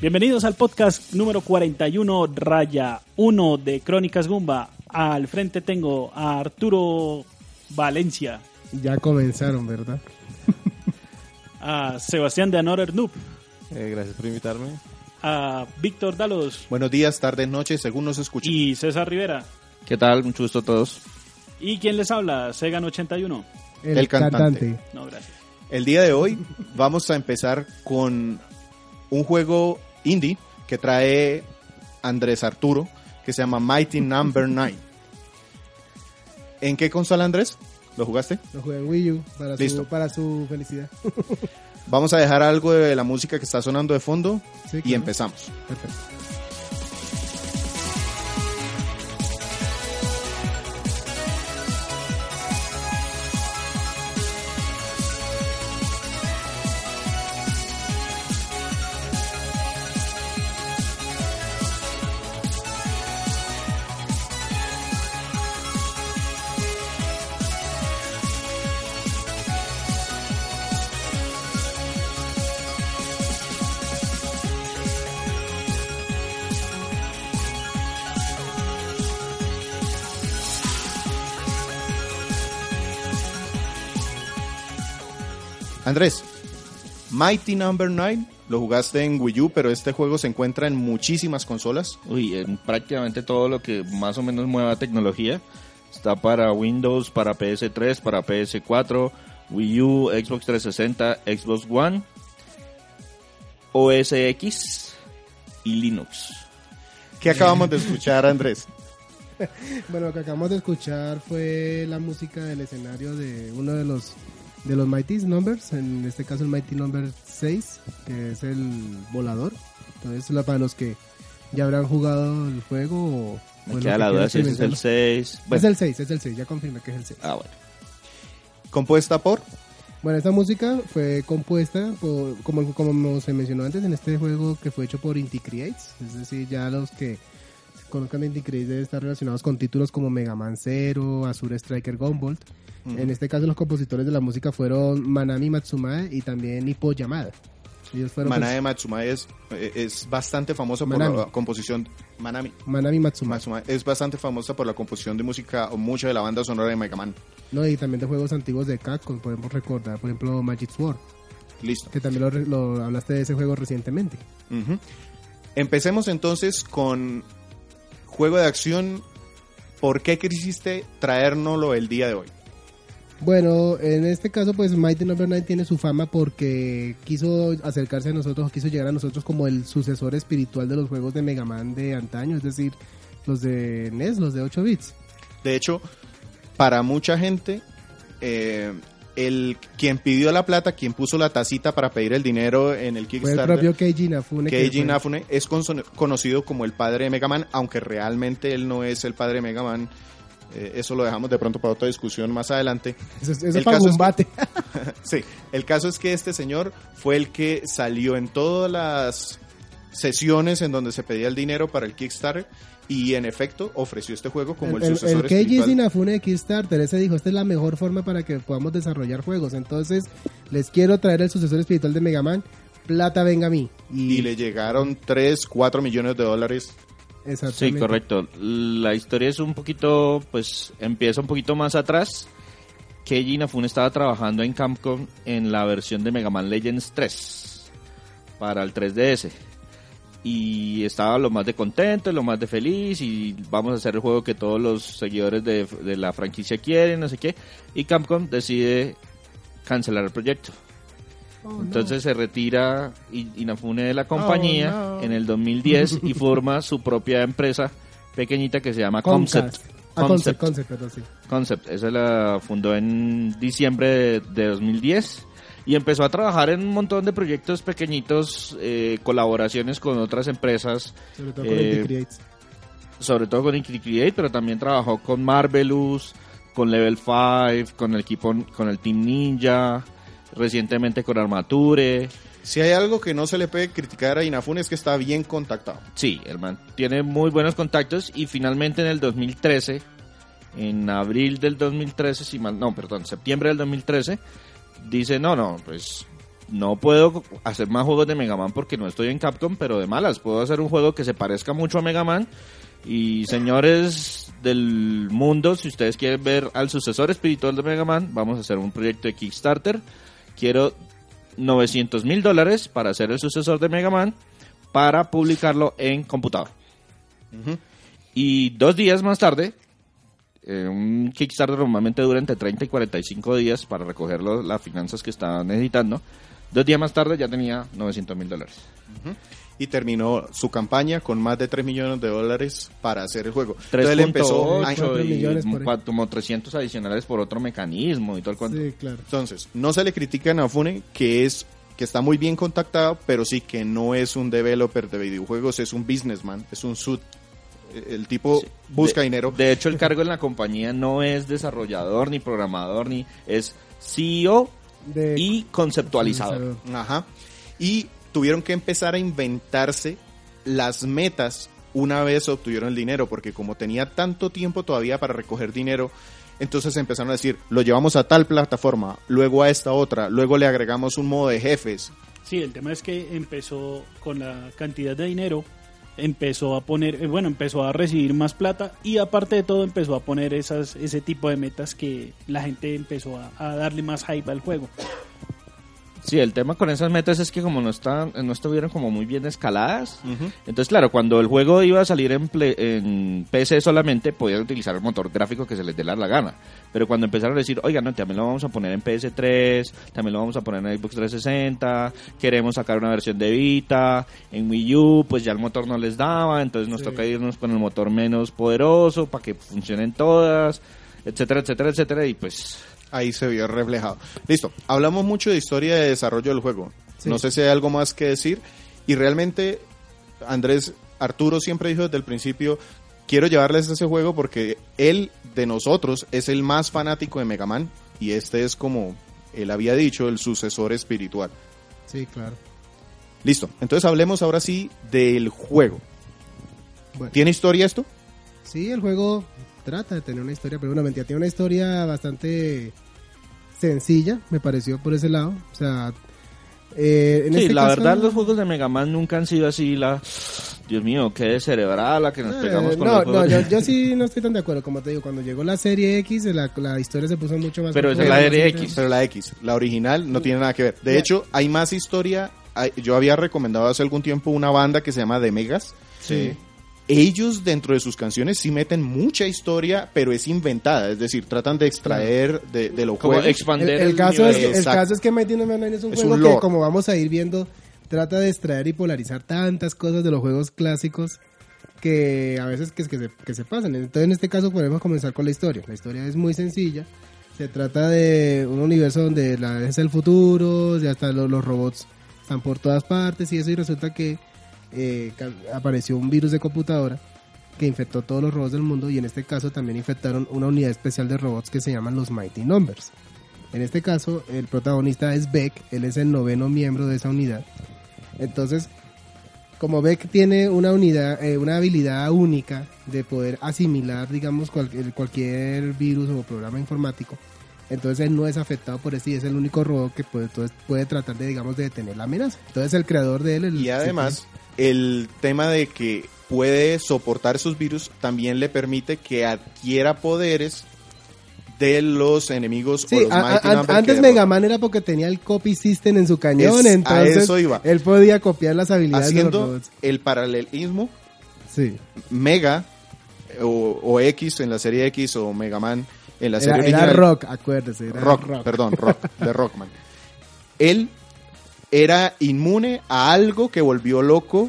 Bienvenidos al podcast número 41, raya 1 de Crónicas Gumba. Al frente tengo a Arturo Valencia, Ya comenzaron, ¿verdad? a Sebastián de Anor Noob, Eh, gracias por invitarme. a Víctor Dalos Buenos días, tardes, noches, según nos escuchen. y César Rivera. ¿Qué tal? Mucho gusto a todos. ¿Y quién les habla? Segan81. El cantante. No, gracias. El día de hoy vamos a empezar con un juego indie que trae Andrés Arturo, que se llama Mighty Number 9. ¿En qué consola, Andrés? ¿Lo jugaste? Lo jugué en Wii U para, Listo. su, para su felicidad. Vamos a dejar algo de la música que está sonando de fondo Sí, y claro. empezamos. Perfecto. Andrés, Mighty Number 9 lo jugaste en Wii U, pero este juego se encuentra en muchísimas consolas. Uy, en prácticamente todo lo que más o menos mueva tecnología. Está para Windows, para PS3, para PS4, Wii U, Xbox 360, Xbox One, OS X y Linux. ¿Qué acabamos de escuchar, Andrés? Bueno, lo que acabamos de escuchar fue la música del escenario de uno de los de los Mighty Numbers, en este caso el Mighty Number 6, que es el volador. Entonces, la- para los que ya habrán jugado el juego o... Me lo queda que la duda si ese es el experimentarlo. 6. Es Bueno, el 6, es el 6, ya confirmé que es el 6. ah, bueno. Compuesta por Bueno, esta música fue compuesta por, como, como se mencionó antes, en este juego que fue hecho por Inti Creates. Es decir, ya los que conozcan de Creates deben estar relacionados con títulos como Mega Man Zero, Azure Striker Gunvolt. En este caso, los compositores de la música fueron Manami Matsumae y también Hippo Yamada. Ellos fueron pues, Matsumae es, eh, es bastante famoso por Manami. la composición. Manami Manami Matsumae. Matsumae es bastante famosa por la composición de música o mucho de la banda sonora de Mega Man. No, y también de juegos antiguos de Capcom, podemos recordar, por ejemplo, Magic Sword, Listo. que también lo, hablaste de ese juego recientemente. Empecemos entonces con juego de acción. ¿Por qué quisiste traérnoslo el día de hoy? Bueno, en este caso, pues Mighty Number 9 tiene su fama porque quiso acercarse a nosotros, quiso llegar a nosotros como el sucesor espiritual de los juegos de Mega Man de antaño, es decir, los de NES, los de 8 bits. De hecho, para mucha gente, eh, el quien pidió la plata, quien puso la tacita para pedir el dinero en el Fue el Kickstarter, propio Keiji Inafune. Keiji Inafune, es conocido como el padre de Mega Man, aunque realmente él no es el padre de Mega Man. Eh, eso lo dejamos de pronto para otra discusión más adelante. Eso, es- eso El para caso es que- combate. Sí, el caso es que este señor fue el que salió en todas las sesiones en donde se pedía el dinero para el Kickstarter y en efecto ofreció este juego como el, el, el, sucesor Keiji espiritual. Inafune de Kickstarter, ese dijo, esta es la mejor forma para que podamos desarrollar juegos. Entonces, les quiero traer el sucesor espiritual de Mega Man, plata venga a mí. y le llegaron 3, 4 millones de dólares. Sí, correcto. La historia es un poquito, pues empieza un poquito más atrás. Keiji Inafune estaba trabajando en Capcom en la versión de Mega Man Legends 3 para el 3DS. Y estaba lo más de contento, lo más de feliz y vamos a hacer el juego que todos los seguidores de, de la franquicia quieren, no sé qué. Y Capcom decide cancelar el proyecto. Oh, no. Entonces se retira Inafune de la compañía no. en el 2010 y forma su propia empresa pequeñita que se llama Comcast. Concept. Ah, Concept, Concept. Concept, perdón, sí. Concept. Esa la fundó en diciembre de, de 2010 y empezó a trabajar en un montón de proyectos pequeñitos, eh, colaboraciones con otras empresas, Sobre todo con Eh, Inti Creates. sobre todo con Create, pero también trabajó con Marvelous, con Level 5, con el equipo, con el Team Ninja, recientemente con Armature. Si hay algo que no se le puede criticar a Inafune es que está bien contactado. Sí, el man tiene muy buenos contactos y finalmente en el 2013, en abril del 2013, si mal, no, perdón, septiembre del 2013, dice, no, no, pues no puedo hacer más juegos de Mega Man porque no estoy en Capcom, pero de malas, puedo hacer un juego que se parezca mucho a Mega Man. Y señores del mundo, si ustedes quieren ver al sucesor espiritual de Mega Man, vamos a hacer un proyecto de Kickstarter. Quiero 900 mil dólares para hacer el sucesor de Mega Man para publicarlo en computador. Y dos días más tarde, eh, un Kickstarter normalmente dura entre 30 y 45 días para recoger lo- las finanzas que estaban necesitando. Dos días más tarde ya tenía 900 mil dólares. Y terminó su campaña con más de 3 millones de dólares para hacer el juego. Entonces él empezó... 3.8 Ay, Cuatro y millones por ahí. cua- como 300 adicionales por otro mecanismo y todo el cuento. Sí, claro. Entonces, no se le critica a Nafune que es que está muy bien contactado, pero sí que no es un developer de videojuegos, es un businessman, es un suit. El tipo Sí. busca De- dinero. De hecho, el cargo en la compañía no es desarrollador ni programador ni es CEO De- y conceptualizador. Ajá. Y tuvieron que empezar a inventarse las metas una vez obtuvieron el dinero, porque como tenía tanto tiempo todavía para recoger dinero, entonces empezaron a decir, lo llevamos a tal plataforma, luego a esta otra, luego le agregamos un modo de jefes. Sí, el tema es que empezó con la cantidad de dinero, empezó a poner, eh, bueno, empezó a recibir más plata y aparte de todo empezó a poner esas, ese tipo de metas que la gente empezó a, a darle más hype al juego. Sí, el tema con esas metas es que como no están, no estuvieron como muy bien escaladas, entonces claro, cuando el juego iba a salir en, ple- en PC solamente, podían utilizar el motor gráfico que se les dé la, la gana. Pero cuando empezaron a decir, oiga, no, también lo vamos a poner en PS3, también lo vamos a poner en Xbox 360, queremos sacar una versión de Vita, en Wii U, pues ya el motor no les daba, entonces nos Sí. toca irnos con el motor menos poderoso para que funcionen todas, etcétera, etcétera, etcétera, y pues Ahí se vio reflejado. Listo, hablamos mucho de historia de desarrollo del juego. Sí. No sé si hay algo más que decir. Y realmente, Andrés, Arturo siempre dijo desde el principio, quiero llevarles ese juego porque él, de nosotros, es el más fanático de Mega Man. Y este es como él había dicho, el sucesor espiritual. Sí, claro. Listo, entonces hablemos ahora sí del juego. Bueno. ¿Tiene historia esto? Sí, el juego trata de tener una historia, pero bueno, mentira, tiene una historia bastante sencilla, me pareció por ese lado. O sea, eh, en sí, este la caso- verdad los juegos de Mega Man nunca han sido así la... Dios mío, qué cerebral la que nos Eh, pegamos con no, los no, juegos. yo, yo sí no estoy tan de acuerdo. Como te digo, cuando llegó la serie X, la, la historia se puso mucho más. Pero esa es la serie X. Pero la X, la original, no tiene nada que ver. De hecho, hay más historia. hay- Yo había recomendado hace algún tiempo una banda que se llama The Megas. Sí. Ellos dentro de sus canciones sí meten mucha historia, pero es inventada. Es decir, tratan de extraer de, de lo Como juegos. El, expander el caso es, que- el caso es que Mighty Number 9 es un Es juego un que, como vamos a ir viendo, trata de extraer y polarizar tantas cosas de los juegos clásicos que a veces que, que, se, que se pasan. Entonces, en este caso, podemos comenzar con la historia. La historia es muy sencilla. Se trata de un universo donde la es el futuro, ya están los, los robots están por todas partes y eso, y resulta que eh, apareció un virus de computadora que infectó todos los robots del mundo y en este caso también infectaron una unidad especial de robots que se llaman los Mighty Numbers. En este caso, el protagonista es Beck, él es el noveno miembro de esa unidad. Entonces, como Beck tiene una unidad, eh, una habilidad única de poder asimilar, digamos, cual- cualquier virus o programa informático, entonces él no es afectado por eso y es el único robot que puede, tratar de, digamos, de detener la amenaza. Entonces el creador de él... El, Y además, el tema de que puede soportar esos virus también le permite que adquiera poderes de los enemigos o Sí, los a- antes Mega Man era porque tenía el copy system en su cañón, Es- a entonces eso iba. él podía copiar las habilidades de los haciendo robots. el paralelismo Sí. Mega o, o X en la serie X o Mega Man en la serie Era, era original. rock, acuérdese. Era rock, perdón, Rock, de Rockman. Él era inmune a algo que volvió loco,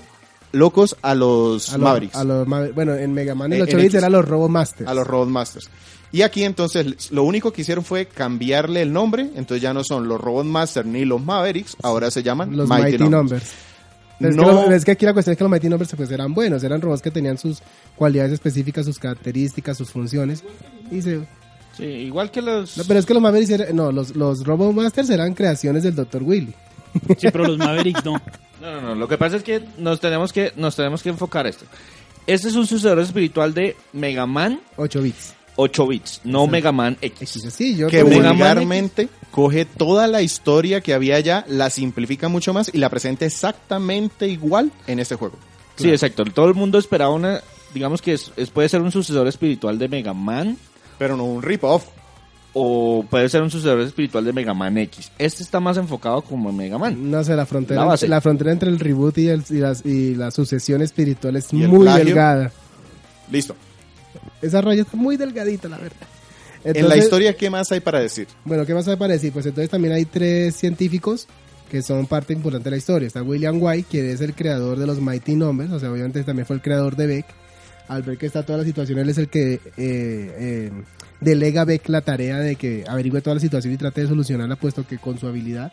locos a los A Mavericks, a los Maverick- bueno, en Mega Man los 8 en bits eran los Robo Masters. a los Robot Masters. Y aquí entonces lo único que hicieron fue cambiarle el nombre, entonces ya no son los Robot Masters ni los Mavericks, ahora se llaman los Mighty, Mighty, Numbers. Numbers. Pero No- Es, que lo- es que aquí la cuestión es que los Mighty Numbers pues, eran buenos, eran robots que tenían sus cualidades específicas, sus características, sus funciones. Y se- Sí, igual que los... no, pero es que los Mavericks eran- no, los, los Robo Masters eran creaciones del Dr. Willy. Sí, pero los Mavericks no. No, no, no. Lo que pasa es que nos tenemos que, nos tenemos que enfocar esto. Este es un sucesor espiritual de Mega Man 8 bits. 8 bits, no Exacto. Mega Man X, X. sí, yo que vulgarmente coge toda la historia que había ya, la simplifica mucho más y la presenta exactamente igual en este juego. Sí, exacto. Todo el mundo esperaba una, digamos que es, es- puede ser un sucesor espiritual de Mega Man Pero no un rip-off. O puede ser un sucesor espiritual de Mega Man X. Este está más enfocado como en Mega Man. No sé, la frontera, La base. la frontera entre el reboot y, el- y la sucesión espiritual es ¿Y el muy plagio? delgada. Listo. Esa raya está muy delgadita, la verdad. en la historia, ¿qué más hay para decir? Bueno, ¿qué más hay para decir? Pues entonces también hay tres científicos que son parte importante de la historia. Está William White, que es el creador de los Mighty Numbers, o sea, obviamente también fue el creador de Beck. Al ver que está toda la situación, él es el que eh, eh, delega a Beck la tarea de que averigüe toda la situación y trate de solucionarla, puesto que con su habilidad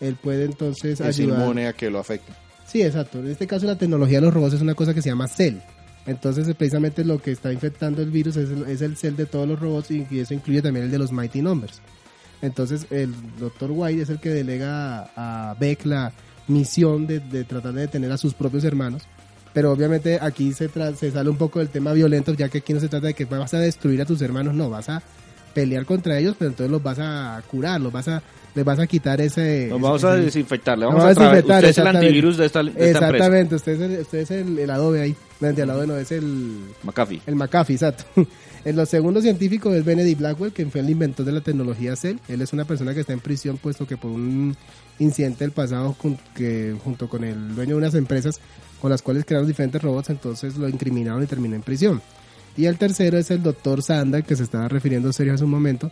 él puede entonces Es ayudar. inmune a que lo afecte. Sí, exacto. En este caso la tecnología de los robots es una cosa que se llama cell. Entonces eh, precisamente lo que está infectando el virus es el, es el cell de todos los robots y, y eso incluye también el de los Mighty Numbers. Entonces el Dr. White es el que delega a, a Beck la misión de, de tratar de detener a sus propios hermanos. Pero obviamente aquí se, se sale un poco del tema violento, ya que aquí no se trata de que vas a destruir a tus hermanos, no, vas a pelear contra ellos, pero entonces los vas a curar, los vas a, les vas a quitar ese... Ese- vamos a desinfectar. Le Vamos a desinfectar, Usted es el exactamente. antivirus de esta, de esta empresa. Exactamente, usted es, el, usted es el, el Adobe ahí. No, el Adobe no, es el, McAfee. el McAfee, exacto. En los segundos científicos es Benedict Blackwell, quien fue el inventor de la tecnología Cell. Él es una persona que está en prisión, puesto que por un incidente del pasado, que junto con el dueño de unas empresas con las cuales crearon diferentes robots, entonces lo incriminaron y terminó en prisión. Y el tercero es el doctor Sanda, que se estaba refiriendo serio hace un momento,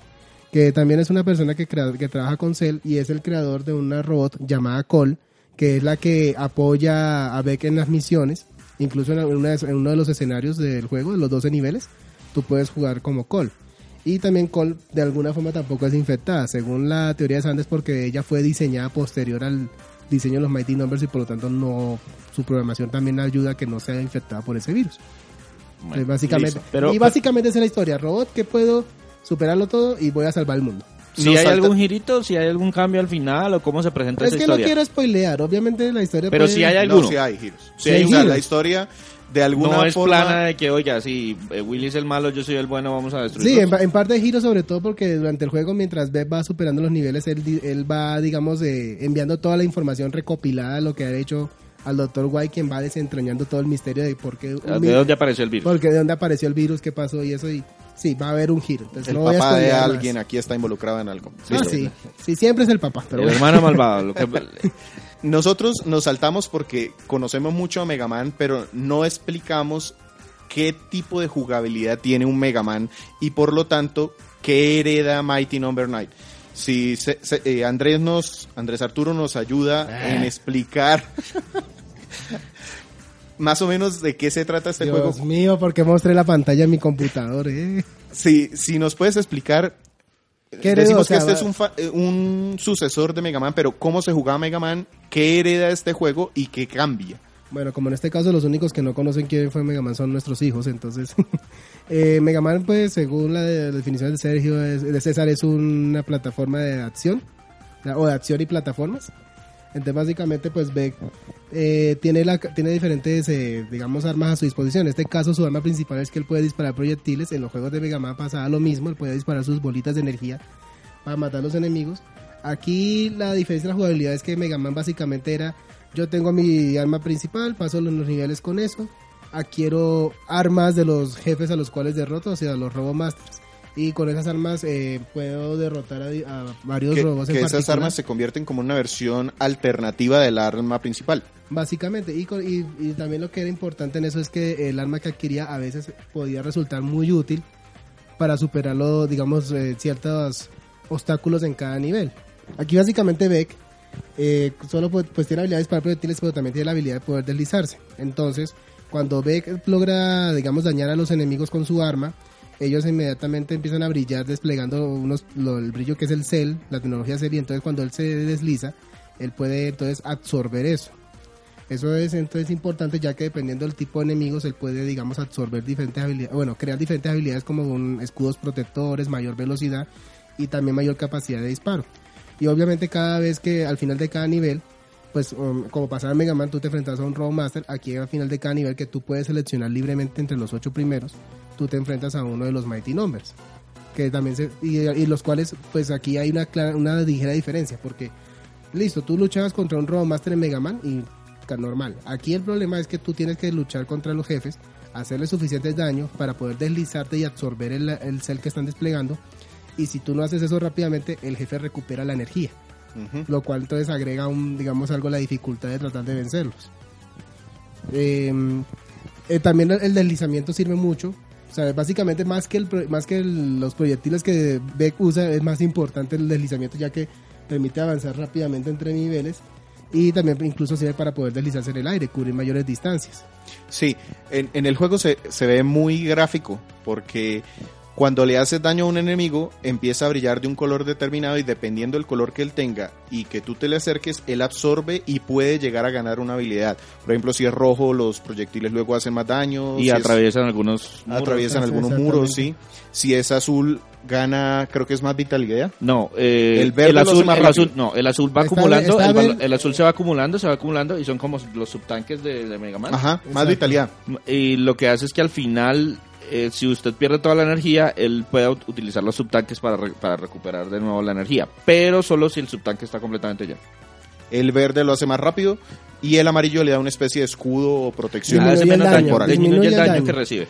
que también es una persona que, crea- que trabaja con Cell y es el creador de una robot llamada Cole, que es la que apoya a Beck en las misiones. Incluso en uno de los escenarios del juego, de los 12 niveles, tú puedes jugar como Cole. Y también Cole de alguna forma tampoco es infectada, según la teoría de Sanders, porque ella fue diseñada posterior al diseño de los Mighty Numbers y por lo tanto no su programación también ayuda a que no sea infectada por ese virus. Bueno, Entonces, básicamente. Pero- y básicamente esa es la historia. Robot que puedo superarlo todo y voy a salvar el mundo. Si hay algún girito, si hay algún cambio al final o cómo se presenta Es esa que no quiero spoilear, obviamente la historia Pero puede- si hay No, alguno. sí hay giros. Sí hay giros. la historia de alguna no es forma... plana de que, oiga, si eh, Willy es el malo, yo soy el bueno, vamos a destruir. Sí, en, pa- en parte de giro sobre todo porque durante el juego mientras Beth va superando los niveles, él, di- él va, digamos, eh, enviando toda la información recopilada, lo que ha hecho al Dr. White, quien va desentrañando todo el misterio de por qué... ¿De dónde apareció el virus? Porque de dónde apareció el virus, qué pasó y eso, y sí, va a haber un giro. Entonces, El no voy a papá de más. alguien aquí está involucrado en algo. Ah, Listo. sí, sí, siempre es el papá, pero el bueno. hermano malvado. Lo que... Nosotros nos saltamos porque conocemos mucho a Mega Man, pero no explicamos qué tipo de jugabilidad tiene un Mega Man y por lo tanto qué hereda Mighty Number 9. Si se- se- eh, Andrés nos Andrés Arturo nos ayuda Ah. en explicar más o menos de qué se trata este Dios juego. mío, porque mostré la pantalla en mi computador, eh. Si, si nos puedes explicar ¿Qué? Decimos O sea, que este va- es un, fa- eh, un sucesor de Mega Man, pero ¿cómo se jugaba Mega Man? ¿Qué hereda este juego y qué cambia? Bueno, como en este caso los únicos que no conocen quién fue Mega Man son nuestros hijos, entonces eh, Mega Man, pues según la, de- la definición de Sergio, es- de César, es una plataforma de acción, o de acción y plataformas. Entonces básicamente pues ve, eh, tiene, la, tiene diferentes, eh, digamos, armas a su disposición. En este caso su arma principal es que él puede disparar proyectiles. En los juegos de Mega Man pasaba lo mismo, él puede disparar sus bolitas de energía para matar a los enemigos. Aquí la diferencia de la jugabilidad es que Mega Man básicamente era, yo tengo mi arma principal, paso los los niveles con eso, adquiero armas de los jefes a los cuales derroto, o sea, los Robomasters. Y con esas armas eh, puedo derrotar a, varios Que, robos en que esas particular. armas se convierten como una versión alternativa del arma principal. Básicamente, y, y, y también lo que era importante en eso es que el arma que adquiría a veces podía resultar muy útil para superar digamos, eh, ciertos obstáculos en cada nivel. Aquí básicamente Beck eh, solo pu- pues tiene habilidades para proyectiles, pero también tiene la habilidad de poder deslizarse. Entonces, cuando Beck logra, digamos, dañar a los enemigos con su arma, ellos inmediatamente empiezan a brillar desplegando unos, lo- el brillo que es el cel, la tecnología cel, y entonces cuando él se desliza, él puede entonces absorber eso. Eso es entonces importante ya que dependiendo del tipo de enemigos él puede digamos absorber diferentes habilidades, bueno, crear diferentes habilidades como un, escudos protectores, mayor velocidad y también mayor capacidad de disparo. Y obviamente cada vez que al final de cada nivel, pues um, como pasaba en Mega Man, tú te enfrentas a un Robomaster, aquí al final de cada nivel que tú puedes seleccionar libremente entre los ocho primeros, tú te enfrentas a uno de los Mighty Numbers. que también se, y, los cuales, pues aquí hay una, clara- una ligera diferencia, porque, listo, tú luchabas contra un Robomaster en Mega Man y normal. Aquí el problema es que tú tienes que luchar contra los jefes, hacerles suficientes daños para poder deslizarte y absorber el, el cel que están desplegando, y si tú no haces eso rápidamente, el jefe recupera la energía. Ujú. lo cual entonces agrega un digamos algo la dificultad de tratar de vencerlos. Eh, eh, también el, deslizamiento sirve mucho. O sea básicamente más que el más que el- los proyectiles que Beck usa es más importante el deslizamiento ya que permite avanzar rápidamente entre niveles y también incluso sirve para poder deslizarse en el aire cubrir mayores distancias. Sí, en, en el juego se, se ve muy gráfico porque cuando le haces daño a un enemigo empieza a brillar de un color determinado y dependiendo del color que él tenga y que tú te le acerques, él absorbe y puede llegar a ganar una habilidad. Por ejemplo, si es rojo, los proyectiles luego hacen más daño. Y si es- atraviesan algunos muros. atraviesan Sí, algunos muros, sí. Si es azul, gana, creo que es más vitalidad. No, eh, El verde azul, más el rápido. azul, no, el azul va Está acumulando, bien, el, azul se va acumulando, se va acumulando y son como los subtanques de, de Mega Man. Ajá, más Exacto. vitalidad. Y lo que hace es que al final, eh, si usted pierde toda la energía, él puede ut- utilizar los subtanques para, re- para recuperar de nuevo la energía, pero solo si el subtanque está completamente lleno. El verde lo hace más rápido y el amarillo le da una especie de escudo o protección Disminuye Hace el menos daño, disminuye el daño. que recibe.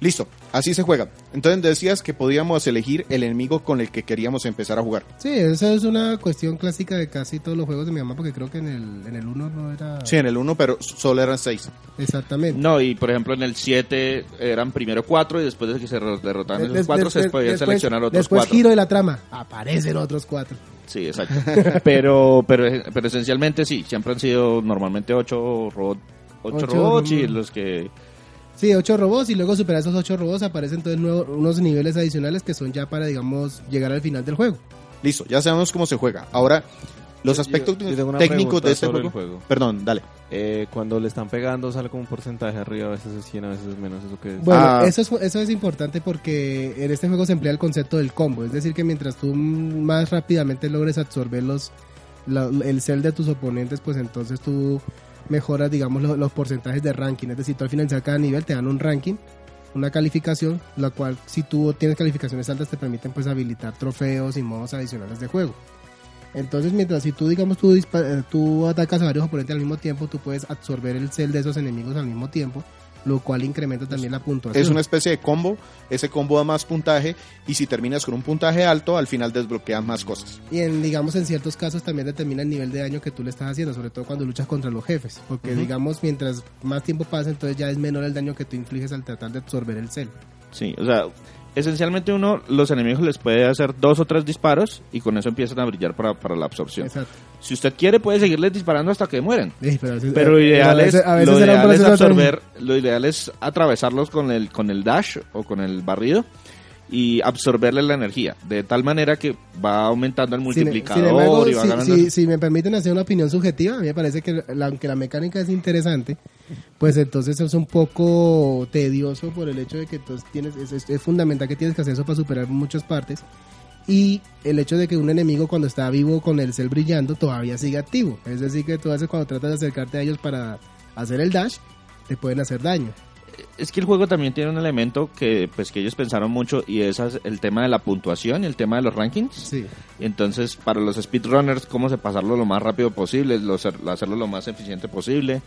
Listo, así se juega. Entonces decías que podíamos elegir el enemigo con el que queríamos empezar a jugar. sí esa es una cuestión clásica de casi todos los juegos de mi mamá porque creo que en el en el 1 no era Sí, en el 1, pero solo eran 6. exactamente No, y por ejemplo en el 7 eran primero 4 y después de que se ro- derrotaban esos Des- 4 des- se podían después- seleccionar otros Después 4. giro de la trama, aparecen otros cuatro. Sí, exacto. pero, pero, pero esencialmente sí, siempre han sido normalmente 8 robot, ocho Ocho robots y robots. los que... Sí, ocho robots y luego superar esos ocho robots aparecen entonces nuevo- unos niveles adicionales que son ya para, digamos, llegar al final del juego. Listo, ya sabemos cómo se juega. Ahora, los Yo- aspectos yo técnicos de este juego. Perdón, dale. Eh, cuando le están pegando sale como un porcentaje arriba, a veces es 100, a veces es menos, ¿eso qué es? Bueno, Ah. eso, es, eso es importante porque en este juego se emplea el concepto del combo. Es decir, que mientras tú más rápidamente logres absorber los, la- el cel de tus oponentes, pues entonces tú mejoras, digamos, lo- los porcentajes de ranking. Es decir, tú al finalizar cada nivel te dan un ranking, una calificación, la cual si tú tienes calificaciones altas te permiten pues habilitar trofeos y modos adicionales de juego. Entonces, mientras si tú, digamos, tú, eh, tú atacas a varios oponentes al mismo tiempo, tú puedes absorber el cel de esos enemigos al mismo tiempo, lo cual incrementa también la puntuación. Es una especie de combo. Ese combo da más puntaje. Y si terminas con un puntaje alto, al final desbloqueas más cosas. Y en, digamos, en ciertos casos también determina el nivel de daño que tú le estás haciendo, sobre todo cuando luchas contra los jefes. Porque, digamos, mientras más tiempo pasa, entonces ya es menor el daño que tú infliges al tratar de absorber el cel. Sí, o sea, esencialmente uno, los enemigos les puede hacer dos o tres disparos y con eso empiezan a brillar para, para la absorción. Exacto. Si usted quiere puede seguirles disparando hasta que mueren. Sí, pero, lo eh, ideal a es, veces- a veces lo ideal es absorber, lo ideal es atravesarlos con el, con el dash o con el barrido y absorberle la energía, de tal manera que va aumentando el Sin- multiplicador sin embargo, y va si, ganando. si- si me permiten hacer una opinión subjetiva, a mí me parece que la- aunque la mecánica es interesante, pues entonces es un poco tedioso por el hecho de que entonces tienes, es, es- es fundamental que tienes que hacer eso para superar muchas partes. Y el hecho de que un enemigo cuando está vivo con el cel brillando todavía sigue activo. Es decir, que tú a veces cuando tratas de acercarte a ellos para hacer el dash, te pueden hacer daño. Es que el juego también tiene un elemento que pues que ellos pensaron mucho y es el tema de la puntuación y el tema de los rankings. Sí. Entonces, para los speedrunners, cómo se pasarlo lo más rápido posible, lo hacer- hacerlo lo más eficiente posible.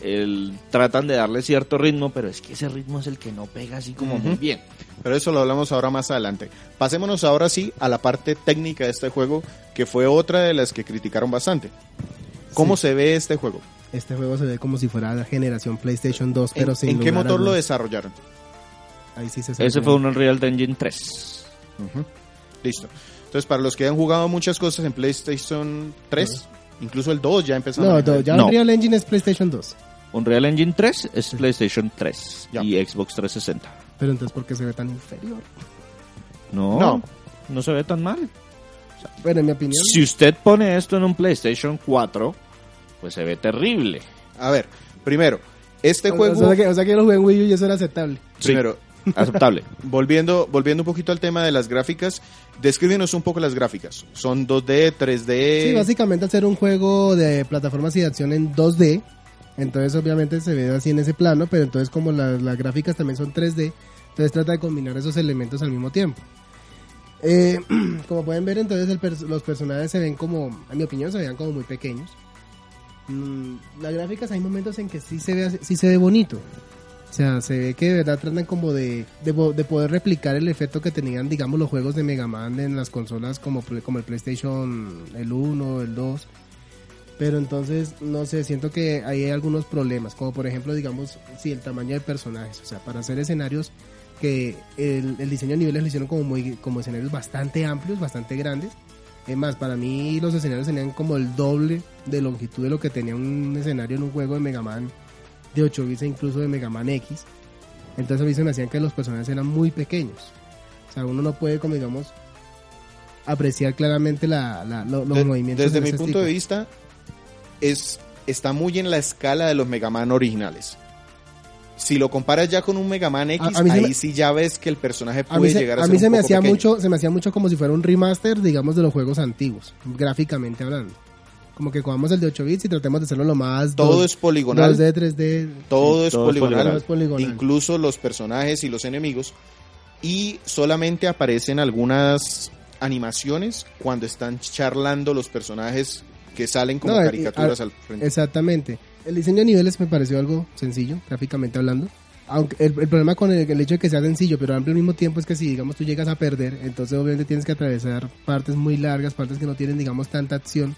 El, tratan de darle cierto ritmo, pero es que ese ritmo es el que no pega así como muy bien. Pero eso lo hablamos ahora más adelante. Pasémonos ahora sí a la parte técnica de este juego, que fue otra de las que criticaron bastante. ¿Cómo Sí. se ve este juego? Este juego se ve como si fuera la generación PlayStation 2, pero ¿En, sin en qué lugar motor lo desarrollaron? Ahí sí se Ese fue un Unreal Engine 3. Listo. Entonces, para los que han jugado muchas cosas en PlayStation 3, incluso el 2 ya empezaron. No, a no, ya No. Unreal Engine es PlayStation 2. Unreal Engine 3 es PlayStation 3 Ya. y Xbox 360. Pero entonces, ¿por qué se ve tan inferior? No, No. no, se ve tan mal. Bueno, en mi opinión. Si usted pone esto en un PlayStation 4, pues se ve terrible. A ver, primero, este o, juego. o sea que, o sea que yo lo jugué en Wii U y eso era aceptable. Primero, Aceptable. volviendo, volviendo un poquito al tema de las gráficas, descríbenos un poco las gráficas. ¿Son 2D, 3D? Sí, básicamente al ser un juego de plataformas y de acción en 2D, entonces obviamente se ve así en ese plano, pero entonces como las, las gráficas también son 3D, Entonces trata de combinar esos elementos al mismo tiempo. Eh, como pueden ver, entonces el pers- los personajes se ven como, a mi opinión, se veían como muy pequeños. Mm, las gráficas hay momentos en que sí se ve, así- sí se ve bonito. O sea, se ve que de verdad tratan como de, de, de poder replicar el efecto que tenían, digamos, los juegos de Mega Man en las consolas como, como el PlayStation, el 1, el 2. Pero entonces, no sé, siento que ahí hay algunos problemas, como por ejemplo, digamos, si el tamaño de personajes, o sea, para hacer escenarios que el, el diseño de niveles lo hicieron como muy como escenarios bastante amplios, bastante grandes. Es más, para mí los escenarios tenían como el doble de longitud de lo que tenía un escenario en un juego de Mega Man de 8 bits e incluso de Mega Man X. Entonces a mí se me hacían que los personajes eran muy pequeños. O sea, uno no puede, como digamos, apreciar claramente la, la- lo- los De- movimientos. desde mi punto de vista, es, está muy en la escala de los Mega Man originales. Si lo comparas ya con un Mega Man X, a ahí me- sí ya ves que el personaje A puede mí, se, llegar a, a ser mí un se me poco hacía pequeño. mucho, se me hacía mucho como si fuera un remaster, digamos, de los juegos antiguos, gráficamente hablando. Como que cogamos el de 8 bits y tratemos de hacerlo lo más Todo dos- es poligonal. 2D, 3D. Todo es todo es poligonal, Todo es poligonal. incluso los personajes y los enemigos. Y solamente aparecen algunas animaciones cuando están charlando los personajes que salen como No, eh, caricaturas ah, al frente. Exactamente. El diseño de niveles me pareció algo sencillo, gráficamente hablando. Aunque el, el problema con el, el hecho de que sea sencillo, pero amplio al mismo tiempo es que si, digamos, tú llegas a perder, entonces obviamente tienes que atravesar partes muy largas, partes que no tienen, digamos, tanta acción,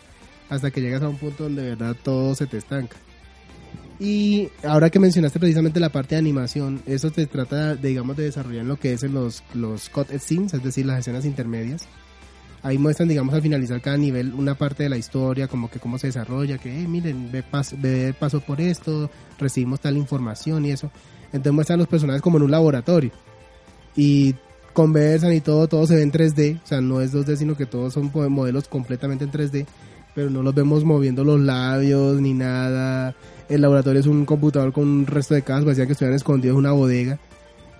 hasta que llegas a un punto donde de verdad todo se te estanca. Y ahora que mencionaste precisamente la parte de animación, eso te trata, de, digamos, de desarrollar lo que es en los, los cut scenes, es decir, las escenas intermedias. Ahí muestran, digamos, al finalizar cada nivel una parte de la historia, como que cómo se desarrolla, que, "Eh, miren, ve pas- ve pasó por esto, recibimos tal información y eso. Entonces muestran los personajes como en un laboratorio. Y conversan y todo, todo se ve en 3D, o sea, no es 2D, sino que todos son modelos completamente en 3D, pero no los vemos moviendo los labios ni nada. El laboratorio es un computador con un resto de cajas, parecía que estuvieran escondidos en una bodega.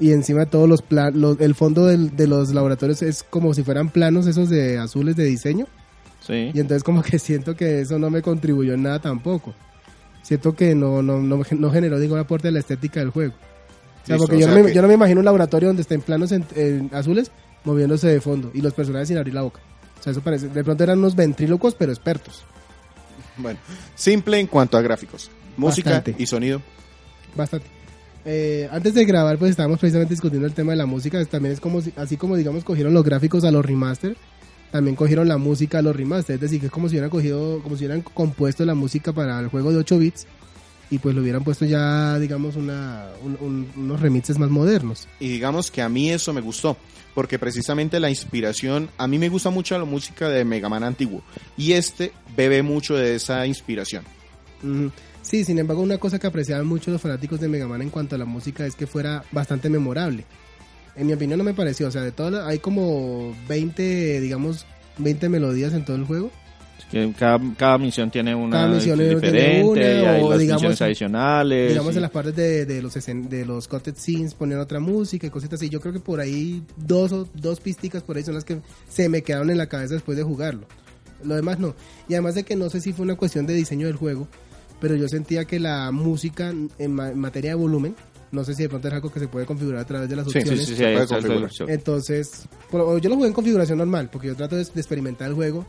Y encima todos los planos, el fondo del- de los laboratorios es como si fueran planos esos de azules de diseño. Sí. Y entonces como que siento que eso no me contribuyó en nada tampoco. Siento que no, no, no, no generó ningún aporte a la estética del juego. O sea, Listo, porque o yo, sea no me, que- yo no me imagino un laboratorio donde estén planos en, en azules moviéndose de fondo y los personajes sin abrir la boca. Sea, eso parece, de pronto eran unos ventrílocos, pero expertos. Bueno, simple en cuanto a gráficos, música Bastante. y sonido. Bastante. Eh, antes de grabar, pues estábamos precisamente discutiendo el tema de la música. También es como si, así como digamos cogieron los gráficos a los remaster, también cogieron la música a los remaster. Es decir, que es como si hubieran cogido, como si hubieran compuesto la música para el juego de 8 bits y pues lo hubieran puesto ya, digamos, una, un- un- unos remixes más modernos. Y digamos que a mí eso me gustó, porque precisamente la inspiración, a mí me gusta mucho la música de Mega Man antiguo, y este bebe mucho de esa inspiración. Sí, sin embargo, una cosa que apreciaban mucho los fanáticos de Mega Man en cuanto a la música es que fuera bastante memorable. En mi opinión no me pareció, o sea, de las- hay como 20, digamos, 20 melodías en todo el juego. Que cada, cada misión tiene una Cada misión tiene diferente, una, y hay o las digamos- misiones adicionales. digamos y- en las partes de, de los escen- de los cutted scenes ponían otra música y cositas así. Yo creo que por ahí dos o dos pisticas por ahí son las que se me quedaron en la cabeza después de jugarlo. Lo demás no. Y además de que no sé si fue una cuestión de diseño del juego, pero yo sentía que la música en, ma- en materia de volumen, no sé si de pronto es algo que se puede configurar a través de las Sí, opciones. Sí, sí, sí, opción. Entonces, yo lo jugué en configuración normal, porque yo trato de experimentar el juego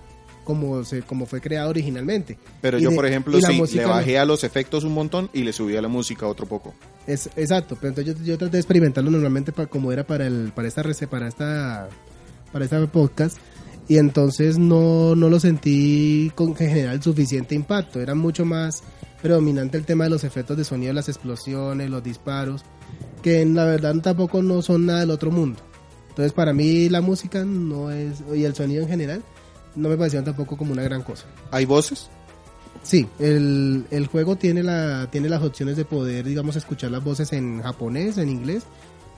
como se como fue creado originalmente. Pero Y yo, de- por ejemplo, sí, música le bajé a los efectos un montón y le subí a la música otro poco. Es, exacto, pero entonces yo, yo traté de experimentarlo normalmente pa- como era para el para esta para esta para esta podcast y entonces no, no lo sentí con que generara el suficiente impacto, era mucho más predominante el tema de los efectos de sonido, las explosiones, los disparos, que en la verdad tampoco no son nada del otro mundo. Entonces para mí la música no es y el sonido en general no me parecieron tampoco como una gran cosa. ¿Hay voces? Sí, el, el juego tiene, la, tiene las opciones de poder, digamos, escuchar las voces en japonés, en inglés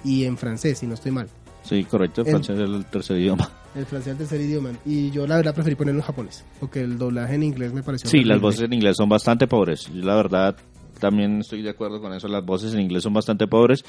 y en francés, si no estoy mal. Sí, correcto, el francés es el tercer idioma. El francés es el tercer idioma. Y yo la verdad preferí ponerlo en japonés, porque el doblaje en inglés me pareció... Sí, las voces en inglés son bastante pobres. Yo la verdad también estoy de acuerdo con eso. Las voces en inglés son bastante pobres.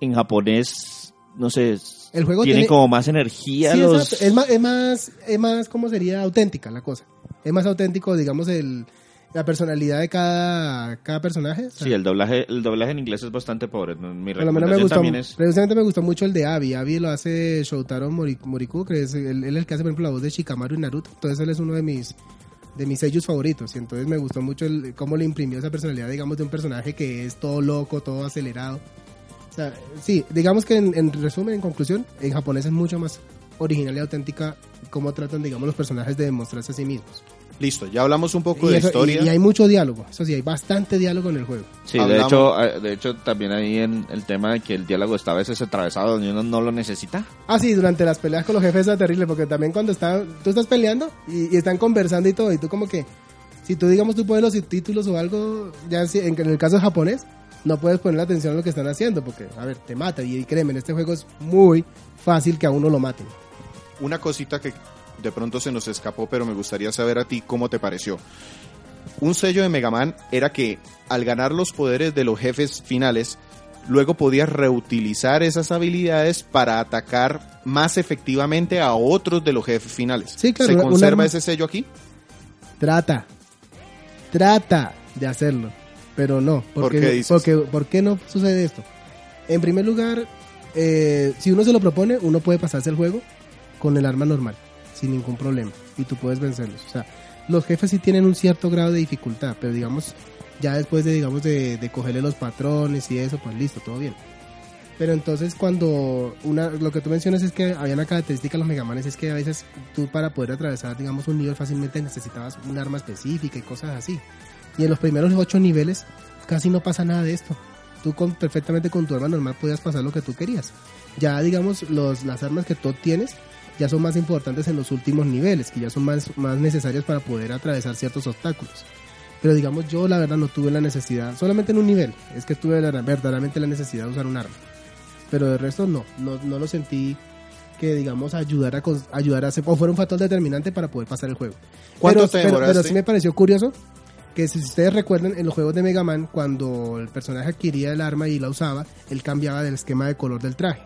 En japonés, no sé, El juego tiene tiene- como más energía Sí, los... exacto. Es más, es más, es más, ¿cómo sería? Auténtica la cosa. Es más auténtico, digamos, el, la personalidad de cada, cada personaje. Sí, el doblaje, el doblaje en inglés es bastante pobre. Mi menos me recomendación gustó, también es... precisamente me gustó mucho el de Abby. Abby lo hace Shotaro Mori- Moriku, que es él, él es el que hace, por ejemplo, la voz de Shikamaru y Naruto. Entonces él es uno de mis de mis sellos favoritos. Y entonces me gustó mucho el, cómo le imprimió esa personalidad, digamos, de un personaje que es todo loco, todo acelerado. O sea, sí, digamos que en, en resumen, en conclusión, en japonés es mucho más original y auténtica cómo tratan, digamos, los personajes de demostrarse a sí mismos. Listo, ya hablamos un poco Y, de eso- historia. y- y hay mucho diálogo, eso sí, hay bastante diálogo en el juego. Sí, de hecho, eh, de hecho también ahí en el tema de que el diálogo está a veces atravesado donde uno no lo necesita. Ah, sí, durante las peleas con los jefes es terrible, porque también cuando está, tú estás peleando y, y están conversando y todo, y tú como que, si tú digamos tú pones los subtítulos o algo, ya en, en el caso japonés, no puedes poner atención a lo que están haciendo, porque, a ver, te mata, y, créeme, en este juego es muy fácil que a uno lo maten. Una cosita que de pronto se nos escapó, pero me gustaría saber a ti cómo te pareció. Un sello de Mega Man era que al ganar los poderes de los jefes finales, luego podías reutilizar esas habilidades para atacar más efectivamente a otros de los jefes finales. Sí, claro, ¿Se conserva arma- ese sello aquí? Trata, trata de hacerlo, pero no. ¿Por Porque, qué dices? Porque, ¿Por qué no sucede esto? En primer lugar, eh, si uno se lo propone, uno puede pasarse el juego con el arma normal, sin ningún problema, y tú puedes vencerlos. O sea, los jefes sí tienen un cierto grado de dificultad, pero digamos, ya después de, digamos, de, de cogerle los patrones y eso, pues listo, todo bien. Pero entonces cuando una, lo que tú mencionas es que había una característica de los Megamanes es que a veces tú para poder atravesar digamos un nivel fácilmente necesitabas un arma específica y cosas así. Y en los primeros ocho niveles casi no pasa nada de esto. Tú con, perfectamente con tu arma normal podías pasar lo que tú querías. Ya digamos los, las armas que tú tienes ya son más importantes en los últimos niveles, que ya son más, más necesarias para poder atravesar ciertos obstáculos. Pero digamos yo la verdad no tuve la necesidad, solamente en un nivel, es que tuve la- verdaderamente la necesidad de usar un arma pero de resto no, no, no lo sentí que digamos ayudara a, ayudara a ser, o fuera un factor determinante para poder pasar el juego. ¿Cuánto pero, te pero- demoraste? pero sí me pareció curioso que si ustedes recuerdan en los juegos de Mega Man cuando el personaje adquiría el arma y la usaba, él cambiaba del esquema de color del traje.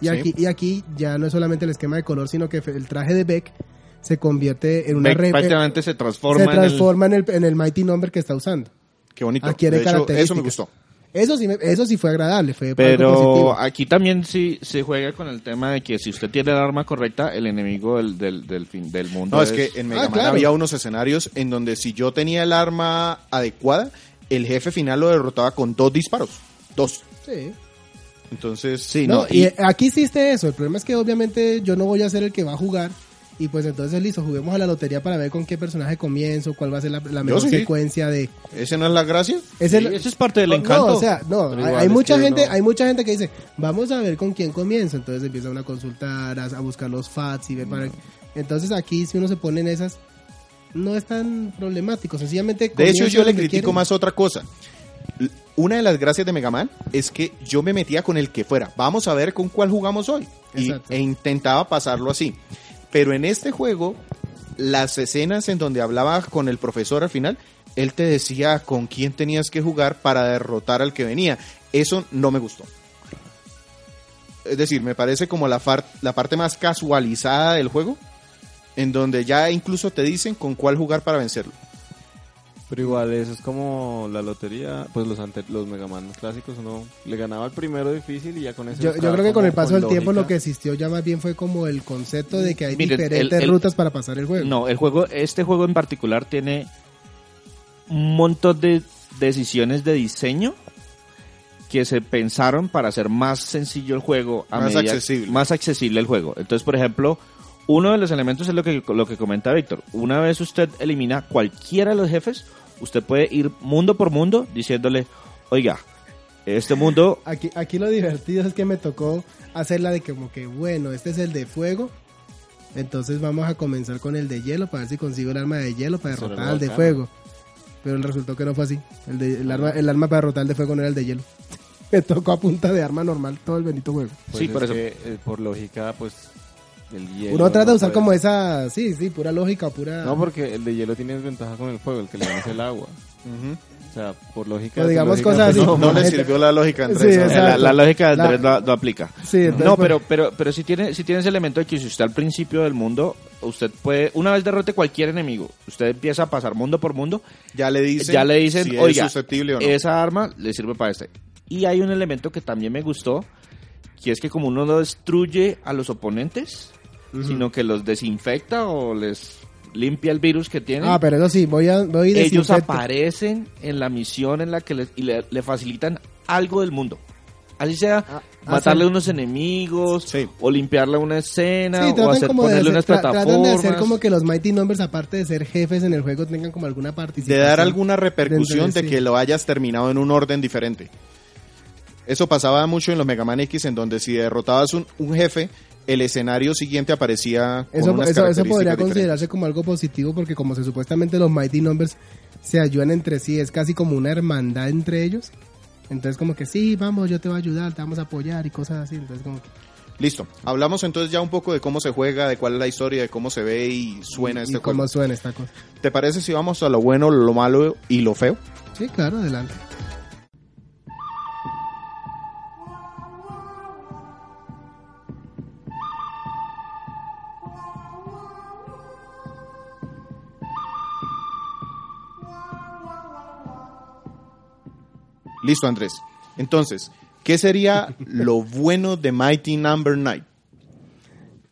Y Sí. aquí y aquí ya no es solamente el esquema de color, sino que el traje de Beck se convierte en una Beck prácticamente se transforma, se transforma en el, en el Mighty Number que está usando. Qué bonito. Adquiere de hecho, eso me gustó. Eso sí, me- eso sí fue agradable, fue Pero positivo. aquí también sí se juega con el tema de que si usted tiene el arma correcta, el enemigo del, del, del, fin, del mundo No, es que en Mega Ah, Man claro. había unos escenarios en donde si yo tenía el arma adecuada, el jefe final lo derrotaba con dos disparos. Dos. Sí. Entonces, Sí, No, no, y, y- aquí existe eso. El problema es que obviamente yo no voy a ser el que va a jugar. Y pues entonces listo, juguemos a la lotería para ver con qué personaje comienzo, cuál va a ser la, la mejor sí. secuencia de... ¿ese no es la gracia? Es Sí, el- eso es parte del no, encanto. No, o sea, no, hay, mucha gente, hay mucha gente que dice, vamos a ver con quién comienzo. Entonces empieza uno a consultar, a, a buscar los FATs y ver para... Entonces aquí si uno se pone en esas, no es tan problemático. Sencillamente... De hecho, yo le critico quiere. más otra cosa. Una de las gracias de Mega Man es que yo me metía con el que fuera. Vamos a ver con cuál jugamos hoy. Y, Exacto. e intentaba pasarlo así. Pero en este juego, las escenas en donde hablaba con el profesor al final, él te decía con quién tenías que jugar para derrotar al que venía. Eso no me gustó. Es decir, me parece como la, far- la parte más casualizada del juego, en donde ya incluso te dicen con cuál jugar para vencerlo. Pero igual, eso es como la lotería, pues los ante los Mega Man clásicos, uno le ganaba el primero difícil y ya con eso... Yo, creo que con el paso del tiempo lo que existió ya más bien fue como el concepto de que hay Miren, diferentes el- el- rutas para pasar el juego. No, el juego, este juego en particular tiene un montón de decisiones de diseño que se pensaron para hacer más sencillo el juego, a Más medida- accesible. más accesible el juego. Entonces, por ejemplo, uno de los elementos es lo que lo que comenta Víctor. Una vez usted elimina cualquiera de los jefes, usted puede ir mundo por mundo diciéndole, oiga, este mundo Aquí, aquí lo divertido es que me tocó hacerla de como que, bueno, este es el de fuego. Entonces vamos a comenzar con el de hielo para ver si consigo el arma de hielo para derrotar al de fuego. Pero resultó que no fue así. El, de- el, arma, el arma para derrotar al de fuego no era el de hielo. Me tocó a punta de arma normal todo el bendito juego. Pues Sí, es por eso. que, eh, por lógica, pues, el hielo... Uno trata no de usar puede- como esa, sí, sí, pura lógica, pura... No, porque el de hielo tiene desventaja con el fuego, el que le es el agua. O sea, por lógica... Por digamos lógica, cosas pues, así. no, No le sirvió la lógica Sí, Andrés. ¿no? exacto. la, la lógica La- Andrés no, no aplica. Sí, entonces, No, pues, pero, pero, pero si tiene, si tiene ese elemento de que si usted al principio del mundo, usted puede, una vez derrote cualquier enemigo, usted empieza a pasar mundo por mundo, Ya le dicen, ya le dicen, si oiga, es susceptible o no. esa arma le sirve para este. Y hay un elemento que también me gustó, que es que como uno no destruye a los oponentes, sino que los desinfecta o les limpia el virus que tienen. Ah, pero eso sí, voy a voy ellos aparecen en la misión en la que les, y le, le facilitan algo del mundo. Así sea, Ah, matarle hacen- unos enemigos, Sí. o limpiarle una escena, Sí, o hacer como de ponerle hacer, unas tra- tratan de hacer como que los Mighty Numbers, aparte de ser jefes en el juego, tengan como alguna de participación. dar alguna repercusión de sí. que lo hayas terminado en un orden diferente. Eso pasaba mucho en los Mega Man X, en donde si derrotabas un, un jefe, el escenario siguiente aparecía con Eso, unas eso, podría diferentes. considerarse como algo positivo porque como se supuestamente los Mighty Numbers se ayudan entre sí, es casi como una hermandad entre ellos. Entonces como que sí, vamos, yo te voy a ayudar, te vamos a apoyar y cosas así. Entonces como que... Listo. Hablamos entonces ya un poco de cómo se juega, de cuál es la historia, de cómo se ve y suena y este cómo juego. suena esta cosa. ¿Te parece si vamos a lo bueno, lo malo y lo feo? Sí, claro, adelante. Listo, Andrés. Entonces, ¿qué sería lo bueno de Mighty Number 9?